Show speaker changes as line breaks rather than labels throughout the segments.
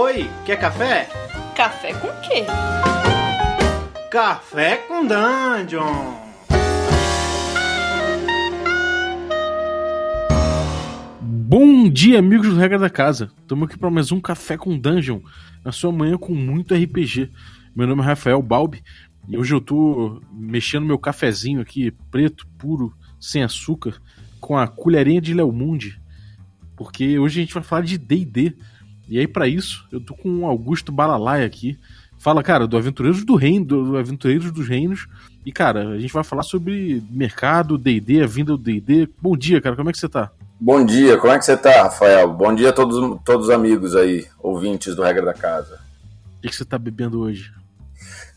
Oi, quer café?
Café com quê?
Café com Dungeon!
Bom dia, amigos do Regra da Casa. Estamos aqui para mais um Café com Dungeon, na sua manhã com muito RPG. Meu nome é Rafael Balbi e hoje eu tô mexendo meu cafezinho aqui, preto, puro, sem açúcar, com a colherinha de Leomundi, porque hoje a gente vai falar de D&D. E aí para isso, eu tô com o Augusto Balalai aqui. Fala, cara, do Aventureiros do Reino, do Aventureiros dos Reinos. E, cara, a gente vai falar sobre mercado, D&D, a vinda do D&D. Bom dia, cara, como é que você tá?
Bom dia, como é que você tá, Rafael? Bom dia a todos, todos os amigos aí, ouvintes do Regra da Casa.
O que, que você tá bebendo hoje?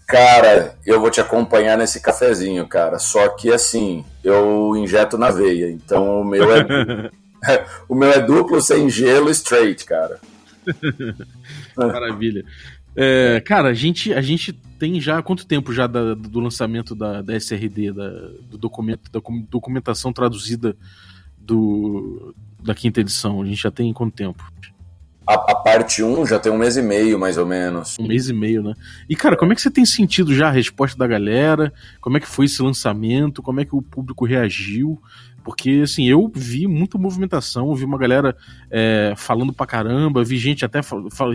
Cara, eu vou te acompanhar nesse cafezinho, cara. Só que assim, eu injeto na veia, então o meu é, o meu é duplo sem gelo straight, cara.
Maravilha. É, cara, a gente, a gente tem já quanto tempo já da, do lançamento da, da SRD, da, do documento, da documentação traduzida do, da quinta edição? A gente já tem quanto tempo?
A, a parte 1 já tem um mês e meio, mais ou menos.
Um mês e meio, né? E, cara, como é que você tem sentido já a resposta da galera? Como é que foi esse lançamento? Como é que o público reagiu? Porque, assim, eu vi muita movimentação, vi uma galera é, falando pra caramba, vi gente até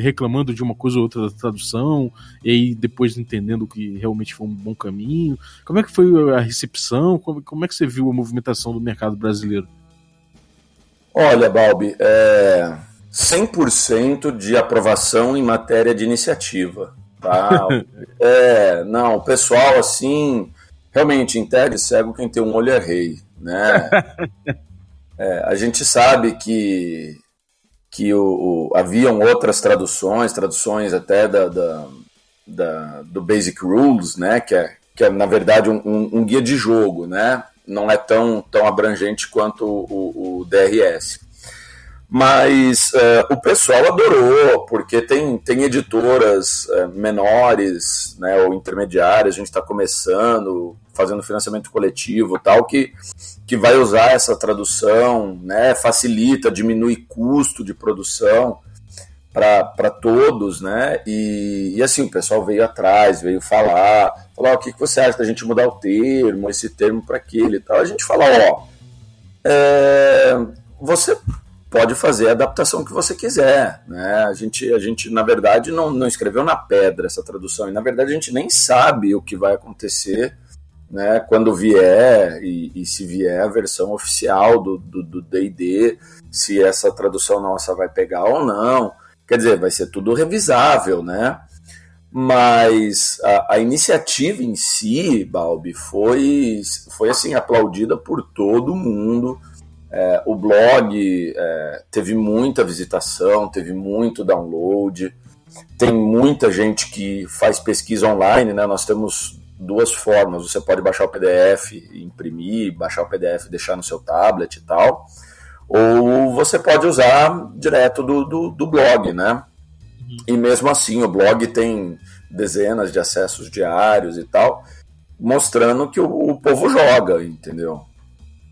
reclamando de uma coisa ou outra da tradução, e aí depois entendendo que realmente foi um bom caminho. Como é que foi a recepção? Como, é que você viu a movimentação do mercado brasileiro?
Olha, Balbi, é 100% de aprovação em matéria de iniciativa. Tá? é, não, o pessoal, assim, realmente, em tese, cego quem tem um olho é rei né? é, a gente sabe que, que o, o, haviam outras traduções, traduções até da, da, da, do Basic Rules, né? Que é, que é na verdade um, um, um guia de jogo, né? Não é tão, tão abrangente quanto o, o DRS. Mas uh, o pessoal adorou, porque tem, tem editoras uh, menores né, ou intermediárias, a gente está começando, fazendo financiamento coletivo tal, que, que vai usar essa tradução, né, facilita, diminui custo de produção para todos, né? E, e, assim, o pessoal veio atrás, veio falar, falar, o que, que você acha da gente mudar o termo, esse termo para aquele e tal. A gente fala, ó, é, você pode fazer a adaptação que você quiser. Né? A, gente, a gente, na verdade, não, não escreveu na pedra essa tradução, e na verdade a gente nem sabe o que vai acontecer né, quando vier, e, e se vier a versão oficial do DD, se essa tradução nossa vai pegar ou não. Quer dizer, vai ser tudo revisável, né? Mas a, a iniciativa em si, Balbi, foi, foi assim aplaudida por todo mundo é, o blog é, teve muita visitação, teve muito download, tem muita gente que faz pesquisa online, né? Nós temos duas formas: você pode baixar o PDF, imprimir, baixar o PDF, deixar no seu tablet e tal, ou você pode usar direto do, do, do blog, né? Uhum. E mesmo assim, o blog tem dezenas de acessos diários e tal, mostrando que o, o povo joga, entendeu?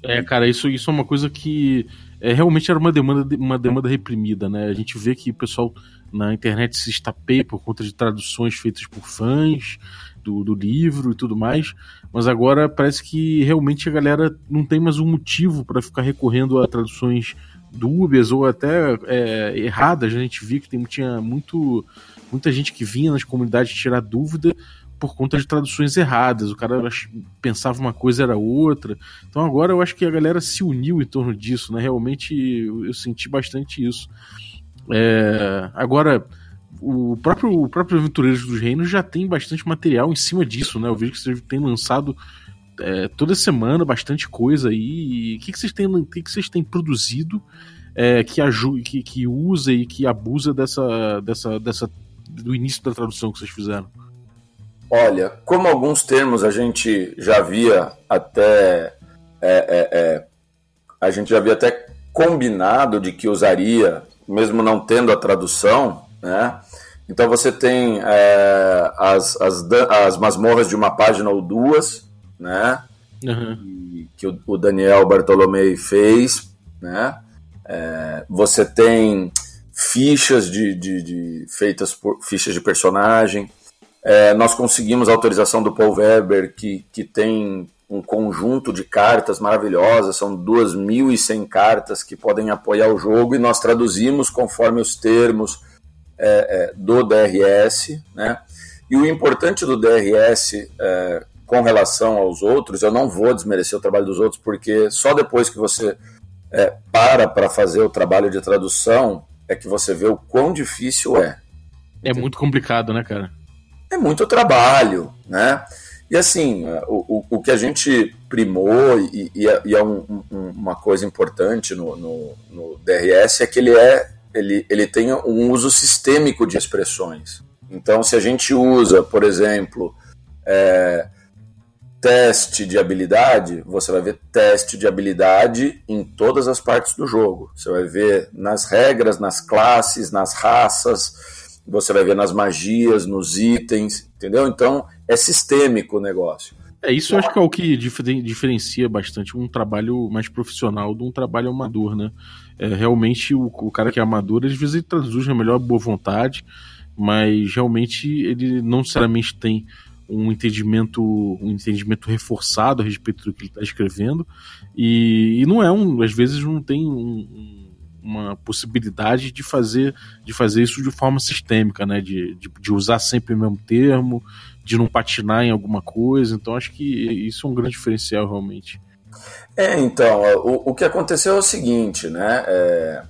É, cara, isso, isso é uma coisa que é, realmente era uma demanda, uma demanda reprimida, né? A gente vê que o pessoal na internet se estapeia por conta de traduções feitas por fãs do, do livro e tudo mais, mas agora parece que realmente a galera não tem mais um motivo para ficar recorrendo a traduções dúbias ou até é, erradas. A gente viu que tem, tinha muito, muita gente que vinha nas comunidades tirar dúvida por conta de traduções erradas. O cara pensava uma coisa era outra. Então agora eu acho que a galera se uniu em torno disso, né? Realmente eu senti bastante isso. É, agora o próprio, o próprio Aventureiros dos Reinos já tem bastante material em cima disso, né? Eu vejo que vocês têm lançado é, toda semana bastante coisa aí. o que, que vocês têm, que, que vocês têm produzido é, que, ajuda, que, que usa e que abusa dessa, dessa, dessa do início da tradução que vocês fizeram?
Olha, como alguns termos a gente já havia até. É, é, é, a gente já havia até combinado de que usaria, mesmo não tendo a tradução, né? Então você tem é, as, as, as masmorras de uma página ou duas, né? Uhum. Que o, o Daniel Bartolomei fez, né? É, você tem fichas de, de, de feitas por fichas de personagem. É, nós conseguimos a autorização do Paul Weber, que, que tem um conjunto de cartas maravilhosas, são 2.100 cartas que podem apoiar o jogo, e nós traduzimos conforme os termos é, é, do DRS. Né? E o importante do DRS é, com relação aos outros, eu não vou desmerecer o trabalho dos outros, porque só depois que você é, para para fazer o trabalho de tradução é que você vê o quão difícil é.
É muito complicado, né, cara?
É muito trabalho, né? E assim, o, o, o que a gente primou, e, e é, e é um, um, uma coisa importante no, no, no, DRS, é que ele, é, ele, ele tem um uso sistêmico de expressões. Então, se a gente usa, por exemplo, é, teste de habilidade, você vai ver teste de habilidade em todas as partes do jogo. Você vai ver nas regras, nas classes, nas raças, você vai ver nas magias, nos itens, entendeu? Então é sistêmico o negócio.
É isso eu acho que é o que diferencia bastante um trabalho mais profissional de um trabalho amador, né? É, realmente o, o, cara que é amador, às vezes ele traduz na melhor boa vontade, mas realmente ele não necessariamente tem um entendimento, um entendimento reforçado a respeito do que ele está escrevendo e, e, não é um, às vezes não tem um, uma possibilidade de fazer, de fazer isso de forma sistêmica, né? De, de, de, usar sempre o mesmo termo, de não patinar em alguma coisa. Então acho que isso é um grande diferencial realmente.
É, então, o, o que aconteceu é o seguinte, né? É,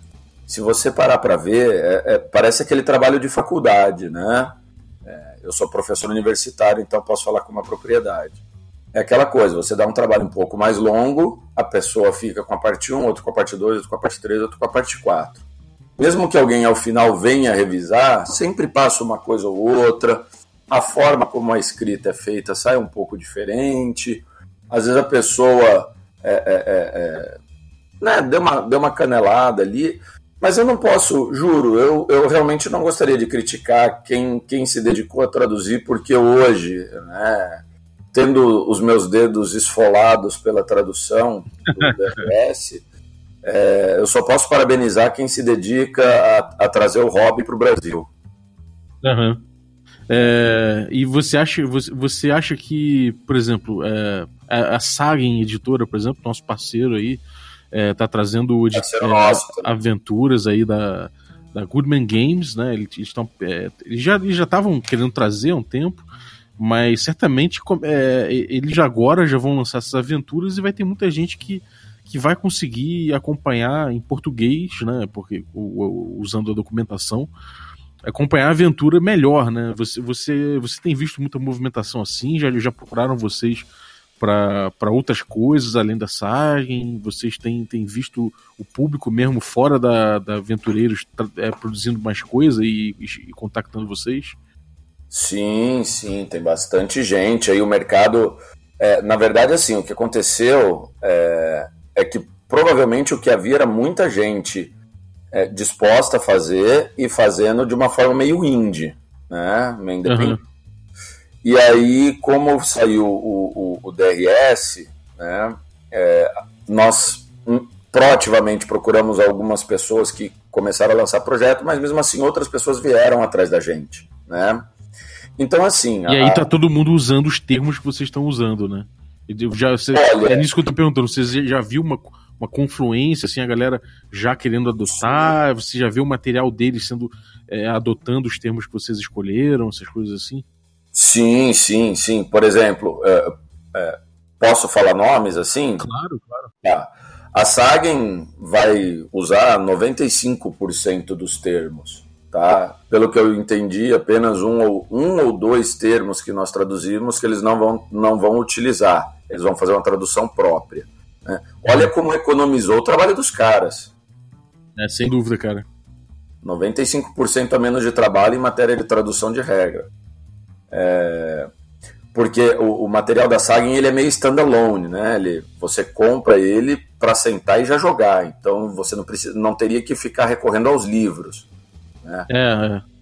se você parar para ver, é, é, parece aquele trabalho de faculdade, né? eu sou professor universitário, então posso falar com uma propriedade. É aquela coisa, você dá um trabalho um pouco mais longo, a pessoa fica com a parte 1, outro com a parte 2, outro com a parte 3, outro com a parte 4. Mesmo que alguém ao final venha revisar, sempre passa uma coisa ou outra, a forma como a escrita é feita sai um pouco diferente, às vezes a pessoa é, é, é, é né, deu, uma, deu uma canelada ali, mas eu não posso, juro, eu, eu realmente não gostaria de criticar quem, quem se dedicou a traduzir, porque hoje, né, tendo os meus dedos esfolados pela tradução do DRS, é, eu só posso parabenizar quem se dedica a, a trazer o hobby para o Brasil.
Uhum. É, e você acha, você, acha que, por exemplo, é, a, a Sagen Editora, por exemplo, nosso parceiro aí, é, tá trazendo é, aventuras aí da, da Goodman Games, né? Eles, estão, é, eles já estavam querendo trazer há um tempo, mas certamente é, eles agora já vão lançar essas aventuras e vai ter muita gente que, que vai conseguir acompanhar em português, né? Porque usando a documentação acompanhar a aventura melhor, né? Você, você, você tem visto muita movimentação assim? Já, já procuraram vocês para outras coisas além da Sagen? Vocês têm, têm visto o público mesmo fora da, da Aventureiros é, produzindo mais coisa e, e, e, contactando vocês?
Sim, sim, tem bastante gente. Aí o mercado. É, na verdade, assim, o que aconteceu é, é, que provavelmente o que havia era muita gente é, disposta a fazer e fazendo de uma forma meio indie, né? Meio independente. Uhum e aí, como saiu o, o, o DRS, né, é, nós hum, proativamente procuramos algumas pessoas que começaram a lançar projeto, mas mesmo assim outras pessoas vieram atrás da gente, né? Então, assim...
E a... aí tá todo mundo usando os termos que vocês estão usando, né? Já, você, Olha, é nisso que eu tô perguntando, você já viu uma, uma confluência, assim, a galera já querendo adotar? Você já viu o material deles sendo é, adotando os termos que vocês escolheram, essas coisas assim?
Sim, sim, sim. Por exemplo, é, é, posso falar nomes assim?
Claro, claro.
Tá. A Sagen vai usar 95% dos termos, tá? Pelo que eu entendi, apenas um ou, um ou dois termos que nós traduzimos que eles não vão, não vão utilizar. Eles vão fazer uma tradução própria. Né? Olha como economizou o trabalho dos caras.
É, sem dúvida, cara.
95% a menos de trabalho em matéria de tradução de regra. É, porque o, o, material da Sagen ele é meio standalone, né? Ele, você compra ele para sentar e já jogar. Então você não precisa, não teria que ficar recorrendo aos livros. Né?
É, é.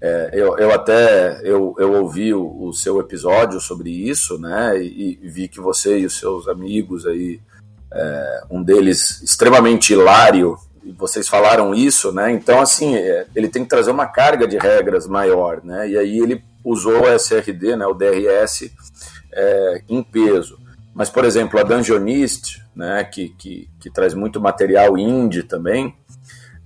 É, eu, eu até eu, eu ouvi o, o, seu episódio sobre isso, né? E, e, vi que você e os seus amigos aí, é, um deles extremamente hilário vocês falaram isso, né? Então, assim, é, ele tem que trazer uma carga de regras maior, né? E aí ele usou o SRD, né, o DRS, é, em peso. Mas, por exemplo, a Dungeonist, né, que, que, que traz muito material indie também,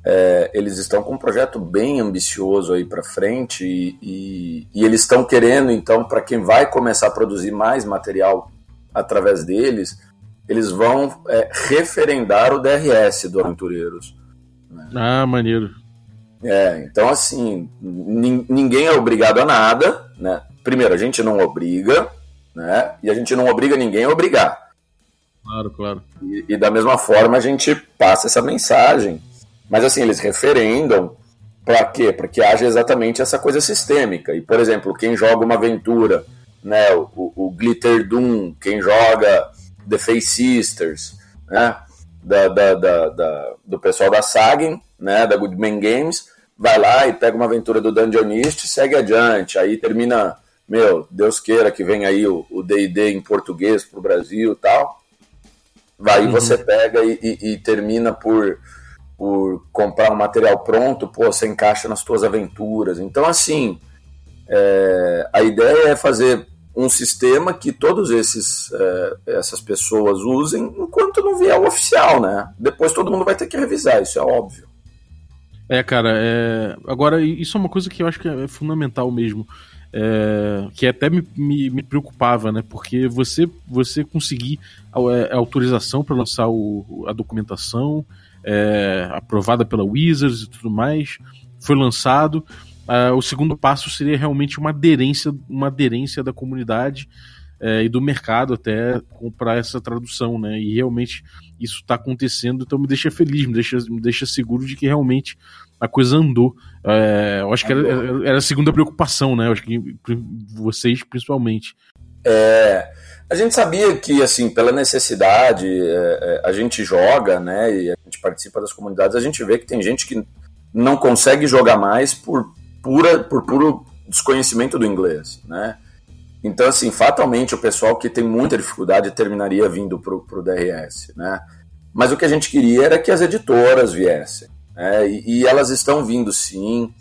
é, eles estão com um projeto bem ambicioso aí para frente e, e, e, eles estão querendo, então, para quem vai começar a produzir mais material através deles, eles vão é, referendar o DRS do Aventureiros.
Né? Ah, maneiro.
É, então assim, ninguém é obrigado a nada, né? Primeiro, a gente não obriga, né? E a gente não obriga ninguém a obrigar.
Claro, claro.
E, e da mesma forma a gente passa essa mensagem. Mas assim, eles referendam para quê? Para que haja exatamente essa coisa sistêmica. E, por exemplo, quem joga uma aventura, né, o, o Glitter Doom, quem joga The Face Sisters, né, da, da, da, da do pessoal da Sagen, né, da Goodman Games, vai lá e pega uma aventura do Dungeonist e segue adiante. Aí termina, meu, Deus queira que venha aí o D&D em português para o Brasil e tal. Aí uhum. você pega e, e, e, termina por, por comprar um material pronto, pô, você encaixa nas suas aventuras. Então, assim, é, a ideia é fazer um sistema que todos esses é, essas pessoas usem enquanto não vier o oficial, né? Depois todo mundo vai ter que revisar, isso é óbvio.
É, cara, é... agora isso é uma coisa que eu acho que é fundamental mesmo. É... que até me, me, me, preocupava, né? Porque você, você conseguir a, é, a autorização para lançar o, a documentação é, aprovada pela Wizards e tudo mais, foi lançado. Uh, o segundo passo seria realmente uma aderência, uma aderência da comunidade uh, e do mercado até para essa tradução, né? E realmente isso está acontecendo, então me deixa feliz, me deixa, me deixa seguro de que realmente a coisa andou. Uh, eu acho que era, era, a segunda preocupação, né? Eu acho que vocês principalmente.
É, a gente sabia que, assim, pela necessidade, é, a gente joga, né? E a gente participa das comunidades, a gente vê que tem gente que não consegue jogar mais por pura, por puro desconhecimento do inglês, né? Então, assim, fatalmente o pessoal que tem muita dificuldade terminaria vindo para o DRS, né? Mas o que a gente queria era que as editoras viessem, né? E, e elas estão vindo sim,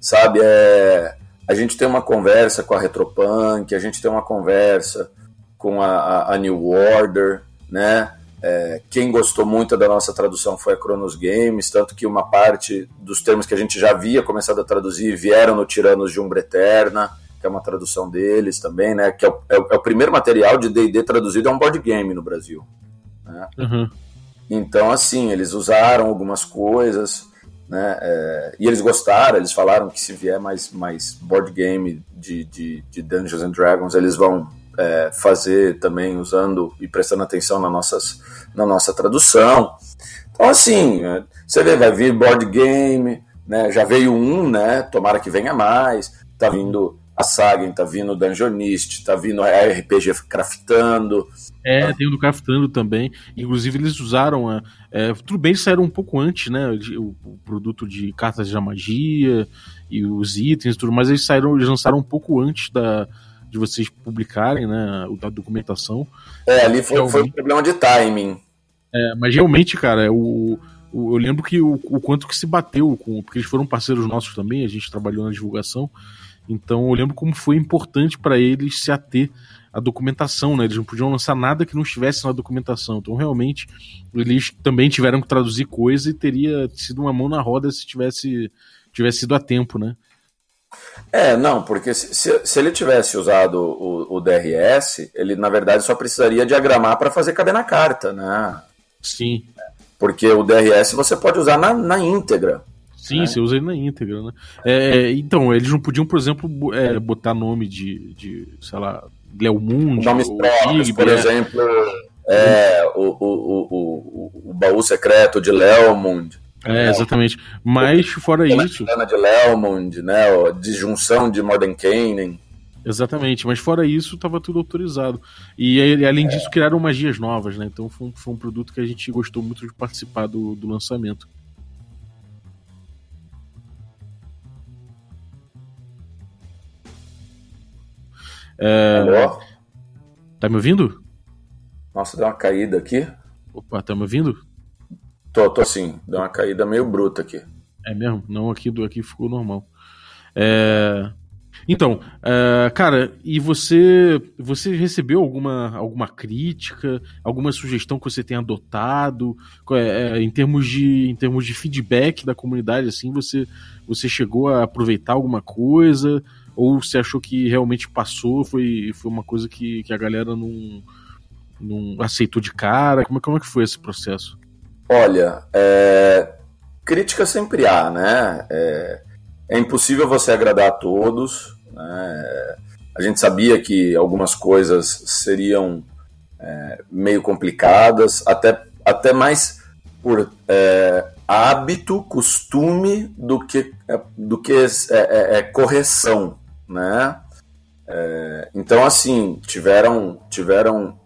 sabe? É, a gente tem uma conversa com a Retropunk, a gente tem uma conversa com a, a, a New Order, né? É, quem gostou muito da nossa tradução foi a Cronos Games, tanto que uma parte dos termos que a gente já havia começado a traduzir vieram no Tiranos de Umbra Eterna, que é uma tradução deles também, né? Que é o, é o, é o primeiro material de D&D traduzido a um board game no Brasil. Né? Uhum. Então, assim, eles usaram algumas coisas, né? É, e eles gostaram, eles falaram que se vier mais, mais board game de, de, de Dungeons and Dragons, eles vão é, fazer também usando e prestando atenção na, nossas, na nossa tradução. Então, assim, é, você vê, vai vir board game, né? Já veio um, né? Tomara que venha mais. Tá vindo a Sagen, tá vindo o Dungeonist, tá vindo a RPG Craftando.
É, tem o do Craftando também. Inclusive, eles usaram. É, é, tudo bem, saíram um pouco antes, né? O, o, produto de cartas de magia e os itens e tudo, mas eles saíram, eles lançaram um pouco antes da, de vocês publicarem, né, a documentação.
É, ali foi, foi um problema de timing.
É, mas realmente, cara, o, o, eu lembro que o, o quanto que se bateu com, porque eles foram parceiros nossos também, a gente trabalhou na divulgação. Então eu lembro como foi importante para eles se ater à documentação, né? Eles não podiam lançar nada que não estivesse na documentação. Então realmente eles também tiveram que traduzir coisa e teria sido uma mão na roda se tivesse tivesse sido a tempo, né?
É, não, porque se, se ele tivesse usado o, o, DRS, ele na verdade só precisaria diagramar para fazer caber na carta, né?
Sim.
Porque o DRS você pode usar na, na íntegra.
Sim, né? você usa ele na íntegra, né? É, então, eles não podiam, por exemplo, é, botar nome de, de sei lá, Leomundi.
Nomes próprios, por exemplo, é, o, o, o, o, o baú secreto de Leomund.
É, exatamente. Mas fora isso.
de Lelmond, né? A disjunção de Modern Canaan.
Exatamente, mas fora isso, estava tudo autorizado. E além disso, criaram magias novas, né? Então foi um, foi um produto que a gente gostou muito de participar do, do lançamento. É... Alô? Tá me ouvindo?
Nossa, deu uma caída aqui.
Opa, tá me ouvindo?
Tô, tô sim. Deu uma caída meio bruta aqui.
É mesmo? Não, aqui do aqui ficou normal. É... Então, é, cara, e você você recebeu alguma, alguma crítica, alguma sugestão que você tenha adotado é, é, em termos de em termos de feedback da comunidade assim você você chegou a aproveitar alguma coisa ou você achou que realmente passou foi foi uma coisa que, que a galera não, não aceitou de cara como, como é que foi esse processo
olha é, crítica sempre há né é, é impossível você agradar a todos né? A gente sabia que algumas coisas seriam é, meio complicadas, até, até mais por é, hábito, costume do que, é, do que é, é, é correção, né? É, então, assim, tiveram, tiveram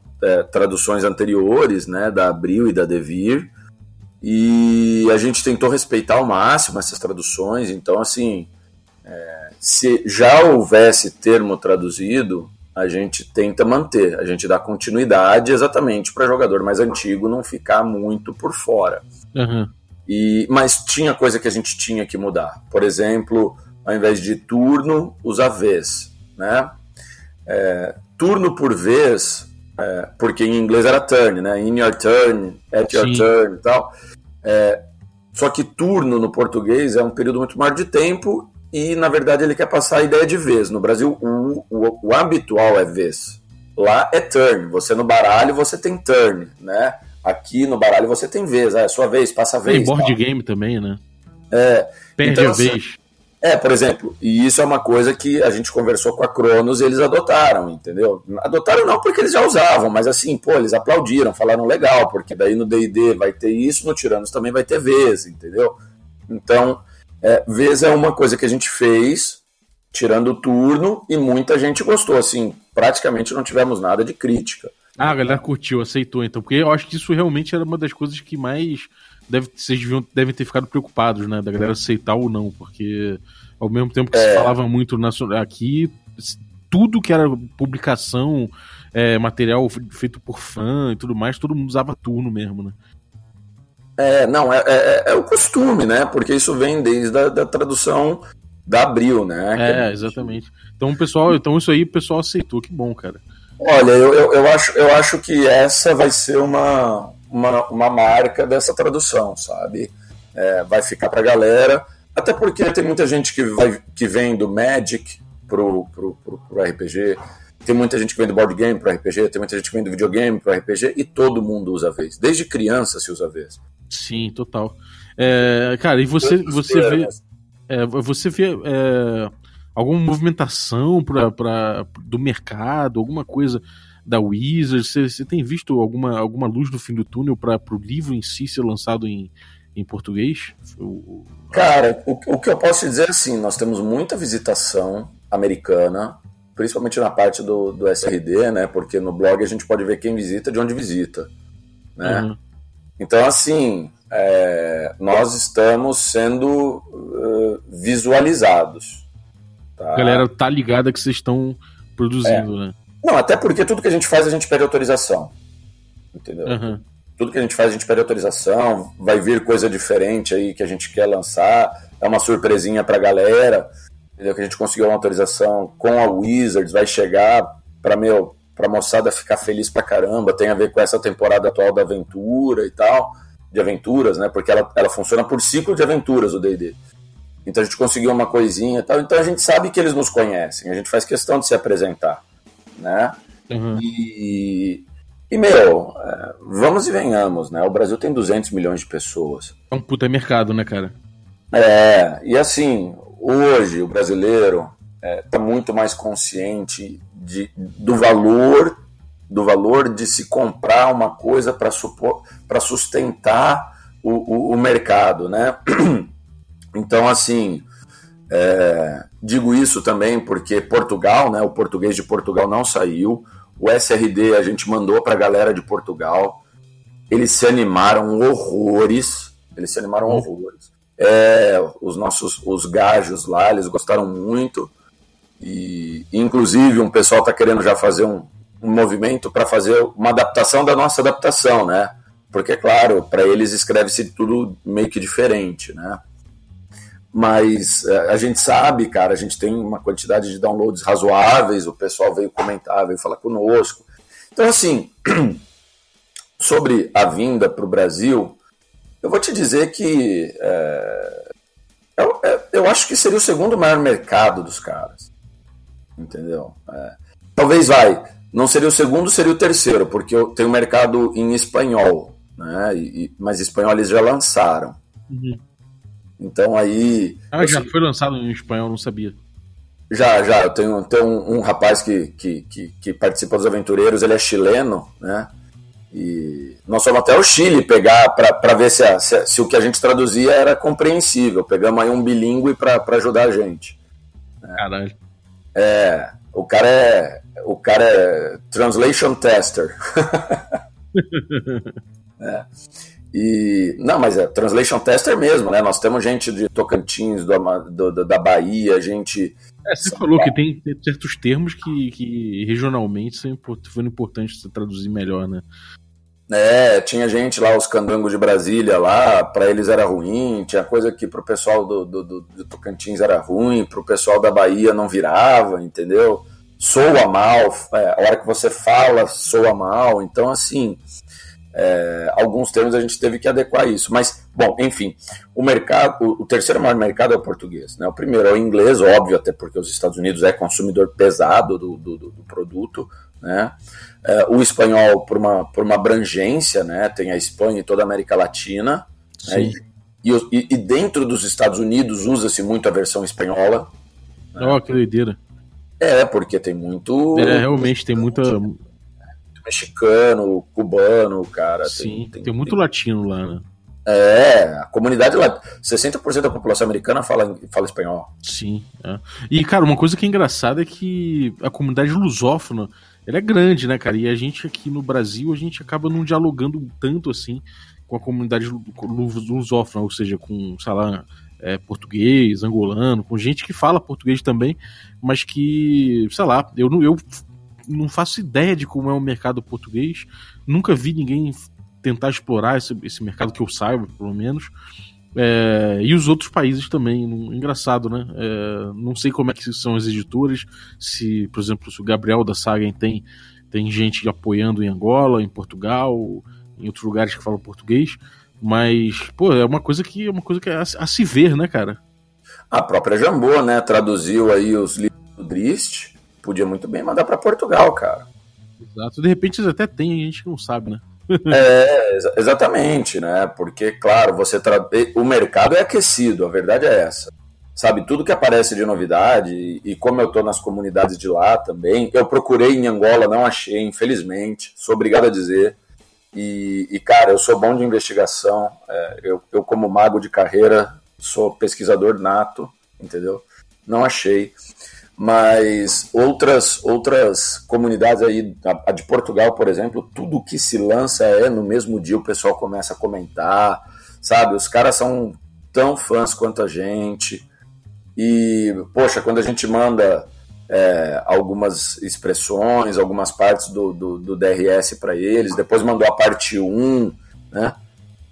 traduções anteriores, né, da Abril e da Devir, e a gente tentou respeitar ao máximo essas traduções, então, assim, é, se já houvesse termo traduzido, a gente tenta manter, a gente dá continuidade exatamente para jogador mais antigo não ficar muito por fora.
Uhum.
E, mas tinha coisa que a gente tinha que mudar. Por exemplo, ao invés de turno, usar vez. Né? É, turno por vez, é, porque em inglês era turn, né? In your turn, at your Sim. turn e tal. É, só que turno no português é um período muito maior de tempo e na verdade ele quer passar a ideia de vez. No Brasil, o, o, o habitual é vez. Lá é turn. Você no baralho você tem turn, né? Aqui no baralho você tem vez. É sua vez, passa a vez.
Tem board game também, né?
É.
Perde então, a vez.
É, por exemplo, e isso é uma coisa que a gente conversou com a Cronos e eles adotaram, entendeu? Adotaram não porque eles já usavam, mas assim, pô, eles aplaudiram, falaram legal, porque daí no D&D vai ter isso, no Tiranos também vai ter vez, entendeu? Então, é, vez é uma coisa que a gente fez, tirando o turno, e muita gente gostou. Assim, praticamente não tivemos nada de crítica.
Ah, a galera curtiu, aceitou então. Porque eu acho que isso realmente era uma das coisas que mais deve, vocês deviam, devem ter ficado preocupados, né? Da galera aceitar ou não. Porque ao mesmo tempo que é. se falava muito aqui, tudo que era publicação, é, material feito por fã e tudo mais, todo mundo usava turno mesmo, né?
É, não, é, é, é, o costume, né? Porque isso vem desde a da tradução da Abril,
né? É, exatamente. Então, pessoal, então isso aí o pessoal aceitou, que bom, cara.
Olha, eu, eu, eu, acho, eu acho que essa vai ser uma, uma, uma marca dessa tradução, sabe? É, vai ficar pra galera. Até porque tem muita gente que, vai, que vem do Magic pro, pro, pro, pro RPG, tem muita gente que vem do board game para RPG, tem muita gente que vem do videogame para RPG e todo mundo usa vez. Desde criança se usa vez.
Sim, total. É, cara, e você, você vê, é, você vê é, alguma movimentação pra, pra, do mercado, alguma coisa da Wizard? Você, tem visto alguma, alguma luz no fim do túnel para o livro em si ser lançado em, em português? O...
Cara, o, o que eu posso dizer é assim: nós temos muita visitação americana, principalmente na parte do, do SRD, né? Porque no blog a gente pode ver quem visita de onde visita, né? Uhum. Então, assim, é, nós estamos sendo uh, visualizados.
Tá? A galera tá ligada que vocês estão produzindo, é. né?
Não, até porque tudo que a gente faz a gente pede autorização. Entendeu? Uhum. Tudo que a gente faz a gente pede autorização. Vai vir coisa diferente aí que a gente quer lançar. É uma surpresinha pra galera. Entendeu? Que a gente conseguiu uma autorização com a Wizards. Vai chegar pra, meu, pra moçada ficar feliz pra caramba, tem a ver com essa temporada atual da aventura e tal, de aventuras, né? Porque ela, ela funciona por ciclo de aventuras, o D&D. Então a gente conseguiu uma coisinha e tal, então a gente sabe que eles nos conhecem, a gente faz questão de se apresentar, né? Uhum. E, e, meu, é, vamos e venhamos, né? O Brasil tem 200 milhões de pessoas.
É um puta mercado, né, cara?
É, e assim, hoje o brasileiro está é, muito mais consciente de, do valor do valor de se comprar uma coisa para sustentar o, o, o, mercado, né? Então, assim, é, digo isso também porque Portugal, né? O português de Portugal não saiu. O SRD a gente mandou para a galera de Portugal. Eles se animaram horrores. Eles se animaram uhum. horrores. É, os nossos os gajos lá, eles gostaram muito. E, inclusive, um pessoal está querendo já fazer um, um movimento para fazer uma adaptação da nossa adaptação, né? porque, claro, para eles escreve-se tudo meio que diferente, né? Mas é, a gente sabe, cara, a gente tem uma quantidade de downloads razoáveis, o pessoal veio comentar, veio falar conosco. Então, assim, sobre a vinda para o Brasil, eu vou te dizer que é, eu, é, eu, acho que seria o segundo maior mercado dos caras. Entendeu? É, talvez vai. Não seria o segundo, seria o terceiro, porque tem um mercado em espanhol, né? E, mas espanhol eles já lançaram. Uhum. Então aí.
Ah, já foi lançado em espanhol, não sabia.
Já, já. Eu tenho, tenho um, um rapaz que, que, que, que, participa dos aventureiros, ele é chileno, né? E nós fomos até o Chile pegar para ver se, a, se, se, o que a gente traduzia era compreensível. Pegamos aí um bilíngue para ajudar a gente.
Caralho.
É, o cara é, o cara é translation tester. é. E, não, mas é translation tester mesmo, né? Nós temos gente de Tocantins, do, do da Bahia, gente.
É, você falou que tem, certos termos que, que regionalmente são foram importantes você traduzir melhor, né?
É, tinha gente lá, os candangos de Brasília lá, para eles era ruim, tinha coisa que pro pessoal do, do, do, do Tocantins era ruim, pro pessoal da Bahia não virava, entendeu? Soa mal, é, a hora que você fala, soa mal, então assim, é, alguns termos a gente teve que adequar isso. Mas, bom, enfim, o mercado, o, terceiro maior mercado é o português. Né? O primeiro é o inglês, óbvio, até porque os Estados Unidos é consumidor pesado do, do, do produto. Né? É, o espanhol por uma, por uma abrangência, né? tem a Espanha e toda a América Latina. Né? E, e, e, dentro dos Estados Unidos usa-se muito a versão espanhola.
Né? Oh, que doideira.
É, porque tem muito.
É, realmente tem muita
mexicano, cubano, cara.
Sim, tem, tem, tem muito tem... latino lá, né?
É, a comunidade lá, 60% da população americana fala, fala espanhol.
Sim. É. E, cara, uma coisa que é engraçada é que a comunidade lusófona ela é grande, né, cara? E a gente aqui no Brasil, a gente acaba não dialogando tanto assim com a comunidade lusófona, ou seja, com, sei lá, é, português, angolano, com gente que fala português também, mas que, sei lá, eu, eu não faço ideia de como é o mercado português. Nunca vi ninguém tentar explorar esse, esse mercado que eu saiba, pelo menos. É, e os outros países também. Engraçado, né? É, não sei como é que são as editoras. Se, por exemplo, se o Gabriel da Saga tem, tem gente apoiando em Angola, em Portugal, em outros lugares que falam português. Mas, pô, é uma coisa que é uma coisa que é a, a se ver, né, cara?
A própria Jambô, né, traduziu aí os livros do Drist podia muito bem mandar para Portugal, cara.
Exato. De repente eles até tem, a gente não sabe, né?
é, ex exatamente, né? Porque, claro, você tra... o mercado é aquecido, a verdade é essa. Sabe, tudo que aparece de novidade, e como eu tô nas comunidades de lá também, eu procurei em Angola, não achei, infelizmente, sou obrigado a dizer. E, e cara, eu sou bom de investigação, é, eu, eu, como mago de carreira, sou pesquisador nato, entendeu? Não achei mas outras outras comunidades aí, a, de Portugal, por exemplo, tudo que se lança é no mesmo dia o pessoal começa a comentar, sabe? Os caras são tão fãs quanto a gente. E, poxa, quando a gente manda é, algumas expressões, algumas partes do, do, do DRS para eles, depois mandou a parte 1, né?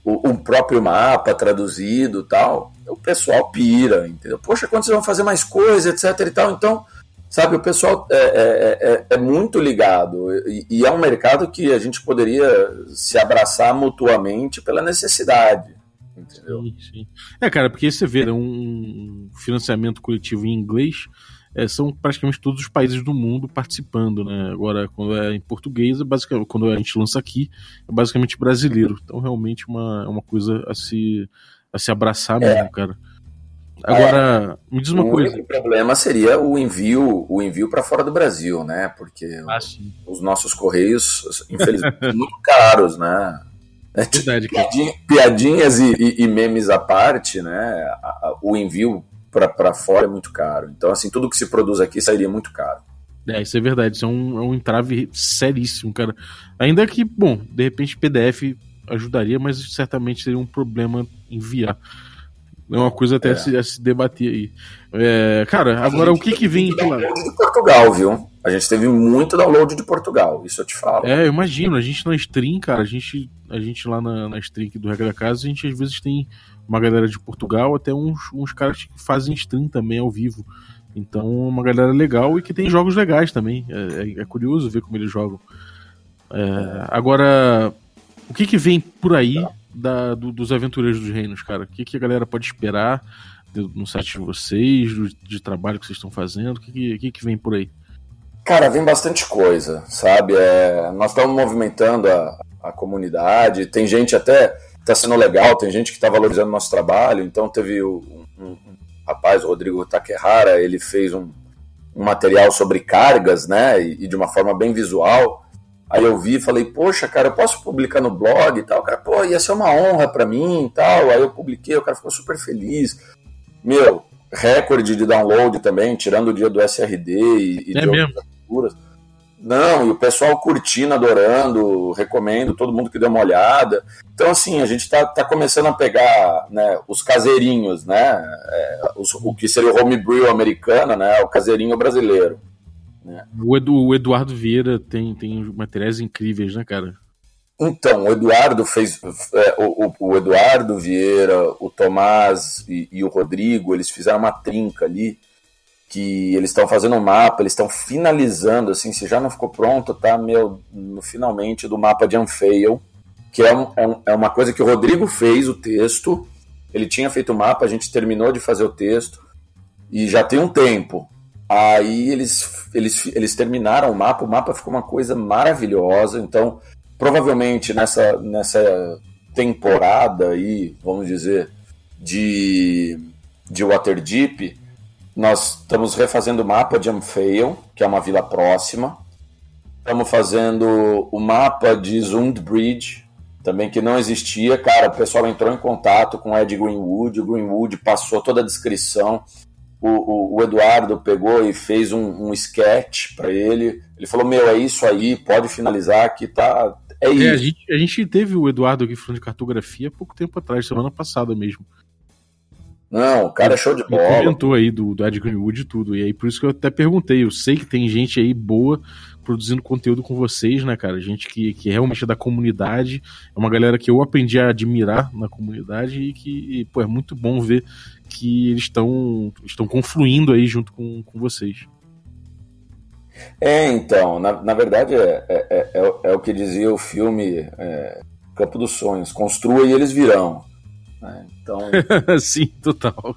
O, o, próprio mapa traduzido tal, o pessoal pira, entendeu? Poxa, quando vocês vão fazer mais coisa, etc e tal. Então, sabe, o pessoal é, é, é, é muito ligado e, e, é um mercado que a gente poderia se abraçar mutuamente pela necessidade. Entendeu? Sim,
sim. É, cara, porque você vê né, um financiamento coletivo em inglês é, são praticamente todos os países do mundo participando, né? Agora, quando é em português, é basicamente, quando a gente lança aqui, é basicamente brasileiro. Então, realmente, uma, é uma coisa a se, a se abraçar é. mesmo, cara. Agora, é, me diz uma
o
coisa.
O problema seria o envio, o envio para fora do Brasil, né? Porque
ah,
os nossos correios, infelizmente, são muito caros, né?
É, Verdade,
piadinha, piadinhas e, e, e, memes à parte, né? o envio para fora é muito caro. Então, assim, tudo que se produz aqui sairia muito caro.
É, isso é verdade. Isso é um, é um entrave seríssimo, cara. Ainda que, bom, de repente PDF ajudaria, mas certamente seria um problema enviar. É uma coisa até é. a, se, a se debater aí. É, cara, agora o que que vem
de Portugal, viu? A gente teve muito download de Portugal, isso eu te falo.
É, eu imagino. A gente na stream, cara, a gente, a gente lá na, na stream do Regra da Casa, a gente às vezes tem uma galera de Portugal, até uns, uns caras que fazem stream também ao vivo. Então, uma galera legal e que tem jogos legais também. É, é, é curioso ver como eles jogam. É, agora, o que, que vem por aí da, do, dos Aventureiros dos Reinos, cara? O que, que a galera pode esperar no site de vocês, do, de trabalho que vocês estão fazendo? O que, que, que vem por aí?
Cara, vem bastante coisa, sabe? É, nós estamos movimentando a, a comunidade, tem gente até, está sendo legal, tem gente que está valorizando nosso trabalho, então teve um, um, um, rapaz, o Rodrigo Takehara, ele fez um, um material sobre cargas, né, e, e, de uma forma bem visual, aí eu vi e falei, poxa, cara, eu posso publicar no blog e tal, cara, pô, ia ser uma honra para mim e tal, aí eu publiquei, o cara ficou super feliz, meu, recorde de download também, tirando o dia do SRD e, e
é
de
mesmo?
outras Não, e o pessoal curtindo, adorando, recomendo, todo mundo que deu uma olhada. Então, assim, a gente está tá começando a pegar né, os caseirinhos, né? É, os, o que seria o homebrew americano, né? O caseirinho brasileiro. Né?
O, Edu, o Eduardo Vieira tem, tem materiais incríveis, né, cara?
Então, o Eduardo fez. É, o, o, Eduardo Vieira, o Tomás e, e, o Rodrigo, eles fizeram uma trinca ali. Que eles estão fazendo um mapa, eles estão finalizando, assim, se já não ficou pronto, tá, meu, no, finalmente do mapa de Unfail, que é, um, é, um, é uma coisa que o Rodrigo fez o texto. Ele tinha feito o mapa, a gente terminou de fazer o texto, e já tem um tempo. Aí eles, eles, eles terminaram o mapa, o mapa ficou uma coisa maravilhosa, então provavelmente nessa, nessa temporada aí, vamos dizer, de, de Waterdeep, nós estamos refazendo o mapa de Amphail, que é uma vila próxima. Estamos fazendo o mapa de Zund Bridge, também que não existia. Cara, o pessoal entrou em contato com o Ed Greenwood, o Greenwood passou toda a descrição. O, o, Eduardo pegou e fez um, um sketch para ele. Ele falou: Meu, é isso aí, pode finalizar que tá, é isso.
É, a, gente, a gente teve o Eduardo aqui falando de cartografia pouco tempo atrás, semana passada mesmo.
Não, o cara é show de bola.
Ele comentou aí do, do Ed Greenwood e tudo. E aí por isso que eu até perguntei. Eu sei que tem gente aí boa produzindo conteúdo com vocês, né, cara? Gente que, que realmente é da comunidade. É uma galera que eu aprendi a admirar na comunidade e que, e, pô, é muito bom ver que eles estão estão confluindo aí junto com, com vocês.
É, então, na, na verdade é, é, é, é, é o que dizia o filme é, Campo dos Sonhos, construa e eles virão. Né? Então,
Sim, total.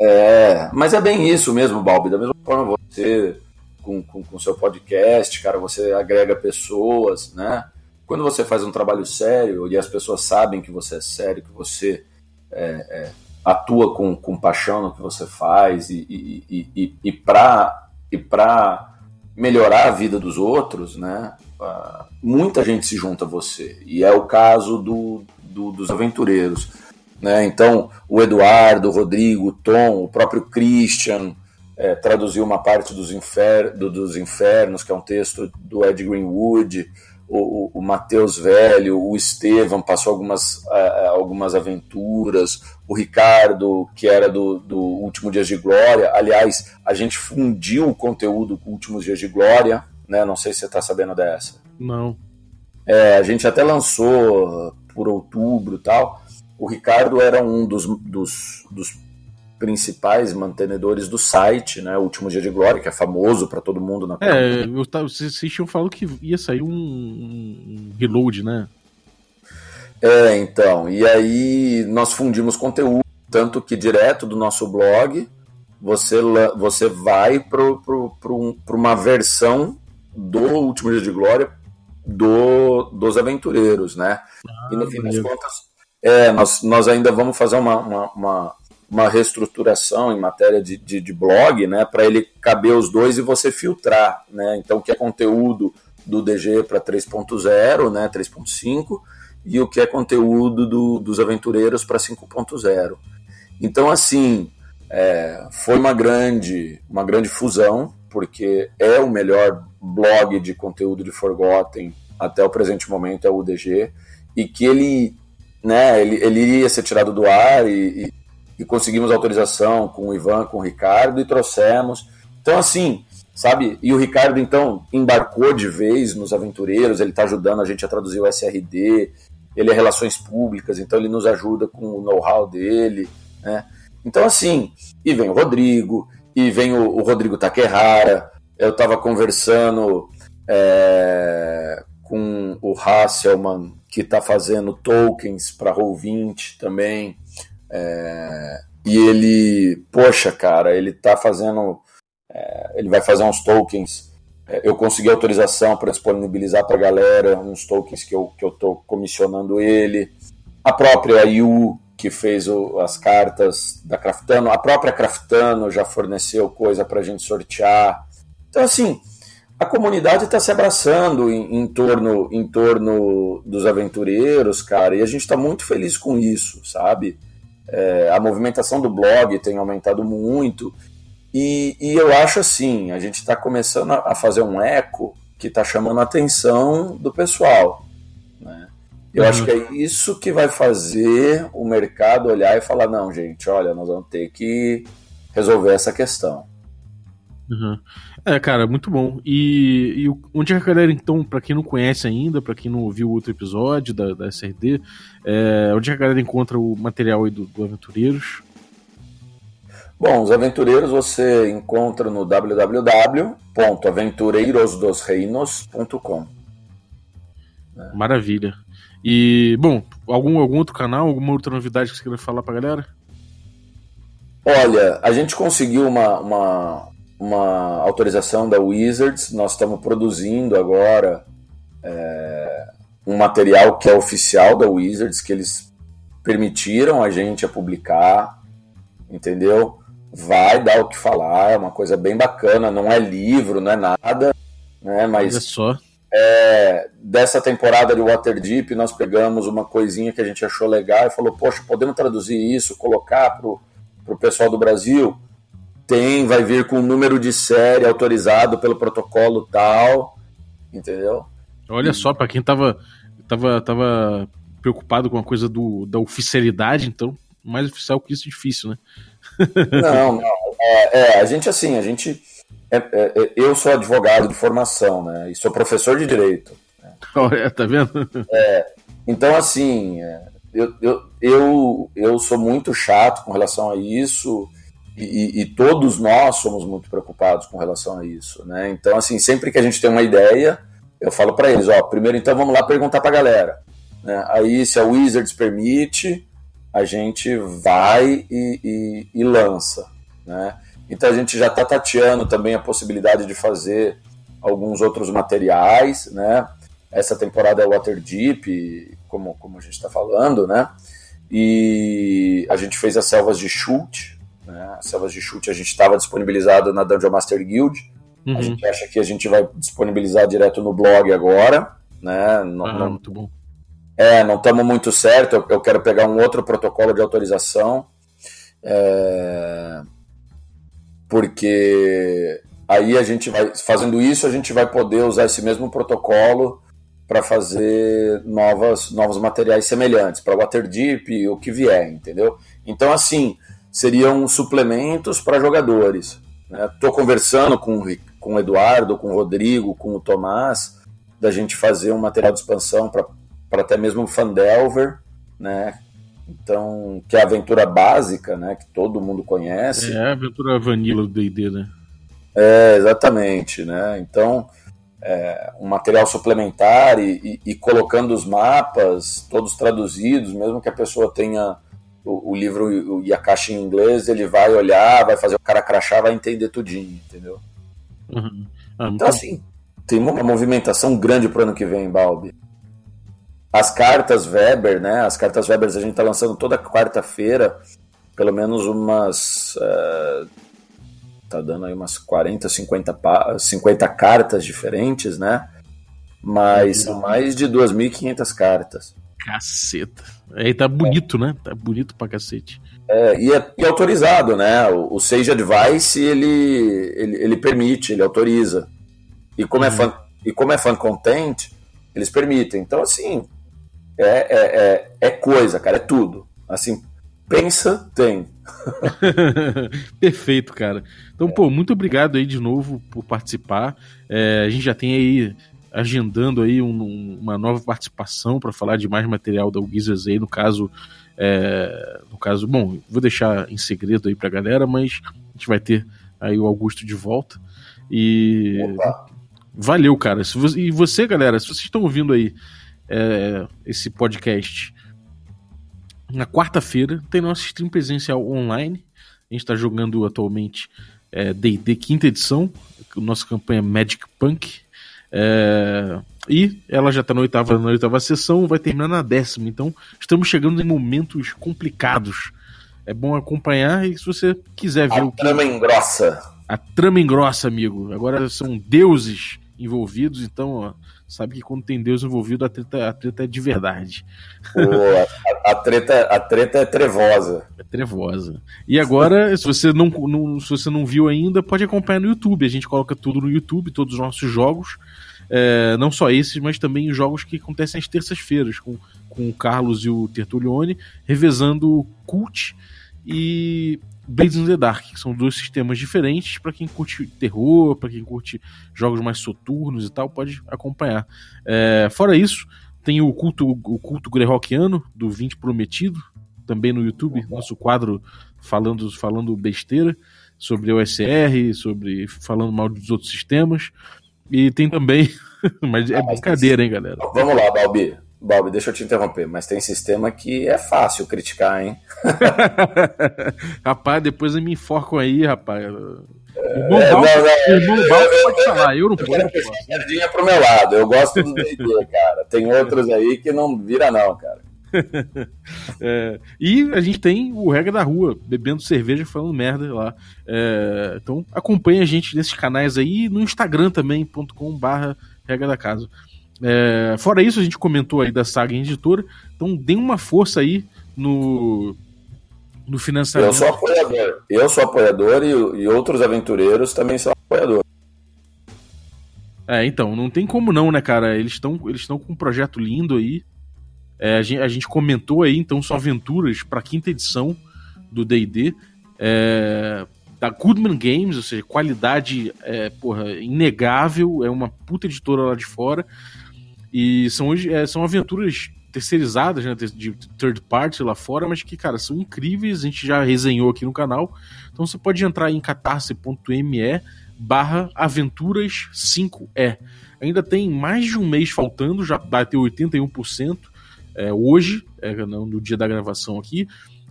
É, mas é bem isso mesmo, Balbi. Da mesma forma, você com, com, com seu podcast, cara, você agrega pessoas, né? Quando você faz um trabalho sério e as pessoas sabem que você é sério, que você é, é, atua com, com paixão no que você faz e, e, e, e, e para melhorar a vida dos outros, né? Uh, muita gente se junta a você. E é o caso do, do, dos aventureiros. Né? Então, o Eduardo, o Rodrigo, o Tom, o próprio Christian é, traduziu uma parte dos, infer do, dos Infernos, que é um texto do Ed Greenwood o, o, Matheus Velho, o Estevam passou algumas, uh, algumas aventuras, o Ricardo, que era do, do Último Dias de Glória. Aliás, a gente fundiu o conteúdo com Últimos Dias de Glória, né? Não sei se você está sabendo dessa.
Não.
É, a gente até lançou por outubro e tal. O Ricardo era um dos, dos, dos principais mantenedores do site, né? O Último Dia de Glória, que é famoso para todo mundo na
É, eu tava, vocês tinham falado que ia sair um, um, reload, né?
É, então. E aí nós fundimos conteúdo, tanto que direto do nosso blog você, você vai para um, uma versão do Último Dia de Glória do, dos aventureiros, né? Ah, e no fim das contas, é, nós, nós ainda vamos fazer uma, uma, uma uma reestruturação em matéria de, de, de blog, né, para ele caber os dois e você filtrar, né, então o que é conteúdo do DG para 3.0, né, 3.5, e o que é conteúdo do, dos aventureiros para 5.0. Então, assim, é, foi uma grande, uma grande fusão, porque é o melhor blog de conteúdo de Forgotten até o presente momento, é o UDG, e que ele, né, ele, ele iria ser tirado do ar e, e conseguimos autorização com o Ivan, com o Ricardo e trouxemos. Então, assim, sabe? E o Ricardo, então, embarcou de vez nos aventureiros, ele está ajudando a gente a traduzir o SRD, ele é Relações Públicas, então ele nos ajuda com o know-how dele, né? Então, assim, e vem o Rodrigo, e vem o, o Rodrigo Taquerrara, eu estava conversando é, com o Hasselman, que está fazendo tokens para Roll20 também, é, e ele, poxa, cara, ele está fazendo, é, ele vai fazer uns tokens é, eu consegui autorização para disponibilizar para a galera uns tokens que eu que eu comissionando ele. A própria IU, que fez o, as cartas da Craftano, a própria Craftano já forneceu coisa para a gente sortear. Então, assim, a comunidade está se abraçando em, em, torno, em torno dos aventureiros, cara, e a gente está muito feliz com isso, sabe? É, a movimentação do blog tem aumentado muito e, e eu acho assim, a gente está começando a fazer um eco que está chamando a atenção do pessoal. Né? Eu uhum. acho que é isso que vai fazer o mercado olhar e falar, não, gente, olha, nós vamos ter que resolver essa questão.
Uhum. É, cara, muito bom. E, e onde é que a galera, então, para quem não conhece ainda, para quem não ouviu outro episódio da, da SRD, é, onde é que a galera encontra o material aí do, do Aventureiros?
Bom, os aventureiros você encontra no www.aventureirosdosreinos.com.
Maravilha. E, bom, algum, algum outro canal, alguma outra novidade que você queira falar pra galera?
Olha, a gente conseguiu uma, uma, uma autorização da Wizards, nós estamos produzindo agora é, um material que é oficial da Wizards, que eles permitiram a gente a publicar, entendeu? vai dar o que falar, é uma coisa bem bacana, não é livro, não é nada, né? Mas
Olha só.
É, dessa temporada de Waterdeep nós pegamos uma coisinha que a gente achou legal e falou, poxa, podemos traduzir isso, colocar pro, pro pessoal do Brasil? Tem, vai vir com o número de série autorizado pelo protocolo tal, entendeu?
Olha só, para quem tava, tava, tava preocupado com a coisa do, da oficialidade, então, mais oficial que isso, difícil, né?
Não, não. É, é, a gente, assim, a gente. É, é, é, eu sou advogado de formação, né? E sou professor de direito. Né?
Olha, tá vendo?
É, então, assim, é, eu, eu, eu, eu sou muito chato com relação a isso. E, e, todos nós somos muito preocupados com relação a isso, né? Então, assim, sempre que a gente tem uma ideia, eu falo para eles, ó, primeiro então vamos lá perguntar para a galera, né? Aí se a Wizards permite, a gente vai e, e, e lança. Né? Então a gente já está tateando também a possibilidade de fazer alguns outros materiais. Né? Essa temporada é Waterdeep, como, como a gente está falando, né? E a gente fez as selvas de chute. Né? As selvas de chute a gente estava disponibilizado na Dungeon Master Guild. Uhum. A gente acha que a gente vai disponibilizar direto no blog agora. Né?
Não, ah, não, muito bom.
É, não estamos muito certo. Eu, eu, quero pegar um outro protocolo de autorização. É, porque aí a gente vai fazendo isso, a gente vai poder usar esse mesmo protocolo para fazer novas, novos materiais semelhantes para Waterdeep e o que vier, entendeu? Então assim seriam suplementos para jogadores. Estou né? conversando com, com o Eduardo, com o Rodrigo, com o Tomás, da gente fazer um material de expansão para até mesmo Fandelver, né? Então, que é a aventura básica, né? Que todo mundo conhece.
É a aventura vanilla do D&D, né?
É, exatamente, né? Então, é, um material suplementar e, e, e, colocando os mapas todos traduzidos, mesmo que a pessoa tenha o, o, livro e a caixa em inglês, ele vai olhar, vai fazer o cara crachar, vai entender tudinho, entendeu? Uhum. Ah, então, assim, tem uma movimentação grande pro ano que vem, Balbi. As cartas Weber, né? As cartas Weber a gente está lançando toda quarta-feira, pelo menos umas. Uh, tá dando aí umas 40, 50, 50 cartas diferentes, né? Mas são mais de 2.500 cartas.
Caceta. Aí tá bonito, é. né? Tá bonito pra cacete.
É, e, é, e é autorizado, né? O, o Sage Advice, ele, ele, ele permite, ele autoriza. E como, é uhum. é, fan, e como é fan content, eles permitem. Então, assim, é, é, é, é coisa, cara, é tudo. Assim, pensa, tem.
Perfeito, cara. Então, é. pô, muito obrigado aí de novo por participar. É, a gente já tem aí agendando aí um, uma nova participação para falar de mais material da Wizards aí, no caso, é, no caso, bom, vou deixar em segredo aí pra galera, mas a gente vai ter aí o Augusto de volta. E Opa. valeu, cara. e você, galera, se vocês estão ouvindo aí é, esse podcast na quarta-feira, tem nosso stream presencial online. A gente está jogando atualmente D&D é, quinta edição, nossa campanha Magic Punk. É, e ela já está na oitava, na oitava sessão, vai terminar na décima. Então, estamos chegando em momentos complicados. É bom acompanhar e se você quiser ver
a
o
que. A trama engrossa.
A trama engrossa, amigo. Agora são deuses envolvidos, então ó, sabe que quando tem Deus envolvido, a treta, a treta é de verdade.
Pô, a, a, treta, a treta é trevosa.
É trevosa. E agora, se você não, não, se você não viu ainda, pode acompanhar no YouTube. A gente coloca tudo no YouTube, todos os nossos jogos. É, não só esses, mas também os jogos que acontecem às terças-feiras, com, com o Carlos e o Tertulione, revezando Cult e Blades in the Dark, que são dois sistemas diferentes para quem curte terror, para quem curte jogos mais soturnos e tal, pode acompanhar. É, fora isso, tem o culto, o culto Greyhawkiano do 20 Prometido, também no YouTube, nosso quadro falando, falando besteira sobre o OSR, sobre falando mal dos outros sistemas. E tem também. mas é ah, brincadeira, hein, galera?
Vamos lá, Balbi. Bob, deixa eu te interromper, mas tem sistema que é fácil criticar, hein?
rapaz, depois eu me enforco aí, rapaz. É, irmão é, Balco, não, irmão Balco pode falar, eu não posso.
Sardinha pro meu lado, eu gosto do D&D, cara. Tem outros aí que não vira não, cara.
é, e a gente tem o Regra da Rua, bebendo cerveja falando merda lá. É, então acompanha a gente nesses canais aí no Instagram também, .com barra Regra da Casa. É, fora isso, a gente comentou aí da saga editora, então dê uma força aí no, no financiamento.
Eu sou apoiador. Eu sou apoiador e, e outros aventureiros também são apoiadores.
É, então, não tem como não, né, cara? Eles estão eles com um projeto lindo aí. É, a, gente, a, gente, comentou aí, então, são aventuras para quinta edição do D&D. É, da Goodman Games, ou seja, qualidade é, porra, inegável, é uma puta editora lá de fora. E são, é, são aventuras terceirizadas, né, de third party lá fora, mas que, cara, são incríveis, a gente já resenhou aqui no canal. Então você pode entrar em catarse.me barra aventuras 5E. Ainda tem mais de um mês faltando, já bateu 81% é, hoje, é, no dia da gravação aqui.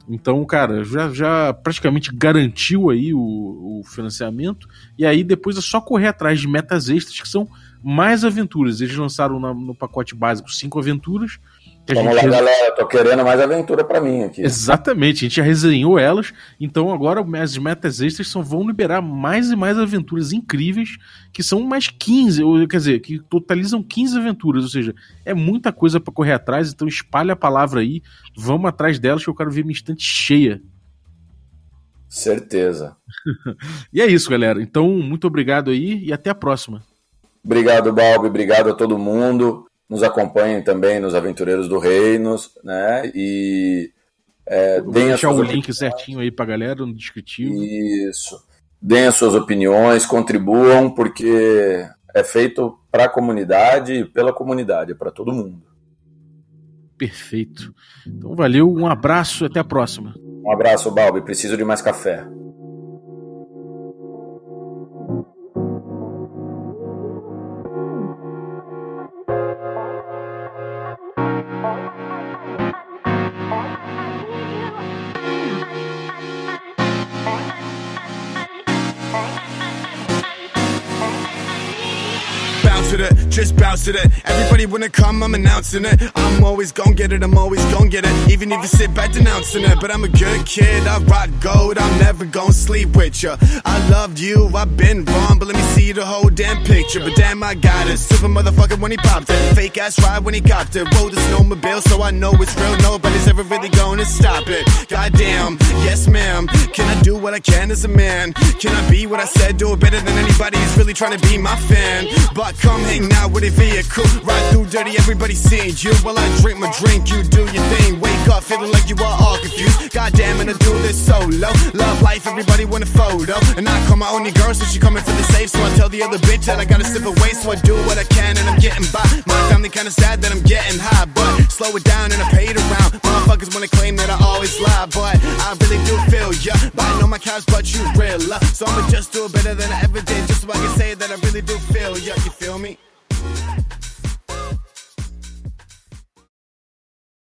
Então, cara, já, já praticamente garantiu aí o, o, financiamento. E aí depois é só correr atrás de metas extras que são mais aventuras. Eles lançaram na, no pacote básico cinco aventuras.
Vamos lá, galera, tô querendo mais aventura para mim aqui.
Exatamente, a gente já resenhou elas, então agora as metas extras são, vão liberar mais e mais aventuras incríveis, que são mais 15, ou, quer dizer, que totalizam 15 aventuras, ou seja, é muita coisa para correr atrás, então espalha a palavra aí, vamos atrás delas que eu quero ver minha estante cheia.
Certeza.
e é isso, galera. Então, muito obrigado aí e até a próxima.
Obrigado, Balbi. Obrigado a todo mundo. Nos acompanhem também nos Aventureiros do Reinos, né? E
é, Vou deixar o link certinho aí pra galera no descritivo.
Isso. Deem as suas opiniões, contribuam, porque é feito para a comunidade e pela comunidade, é para todo mundo.
Perfeito. Então valeu, um abraço, até a próxima.
Um abraço, Balbi. Preciso de mais café. Just bounce to it. Everybody wanna come, I'm announcing it. I'm always gon' get it, I'm always gon' get it. Even if you sit back denouncing it. But I'm a good kid, I rock gold, I'm never gon' sleep with ya. I loved you, I've been wrong, but let me see the whole damn picture. But damn, I got it. Super motherfucker when he popped it. Fake ass ride when he copped it. Rode the snowmobile, so I know it's real. Nobody's ever really gonna stop it. Goddamn, yes ma'am. Can I do what I can as a man? Can I be what I said? Do it better than anybody who's really trying to be my fan. But come
Hanging out with a vehicle. Ride through dirty, everybody seeing you. While I drink my drink, you do your thing. Wake up feeling like you are all confused. Goddamn, and I do this solo. Love life, everybody want a photo. And I call my only girl, so she coming for the safe. So I tell the other bitch that I gotta sip away. So I do what I can, and I'm getting by. My family kinda sad that I'm getting high, but slow it down and I paid around. Motherfuckers wanna claim that I always lie, but I really do feel ya. I know my cows, but you real. So I'ma just do it better than I ever did, just so I can say that I really do feel ya. You feel me? Yeah.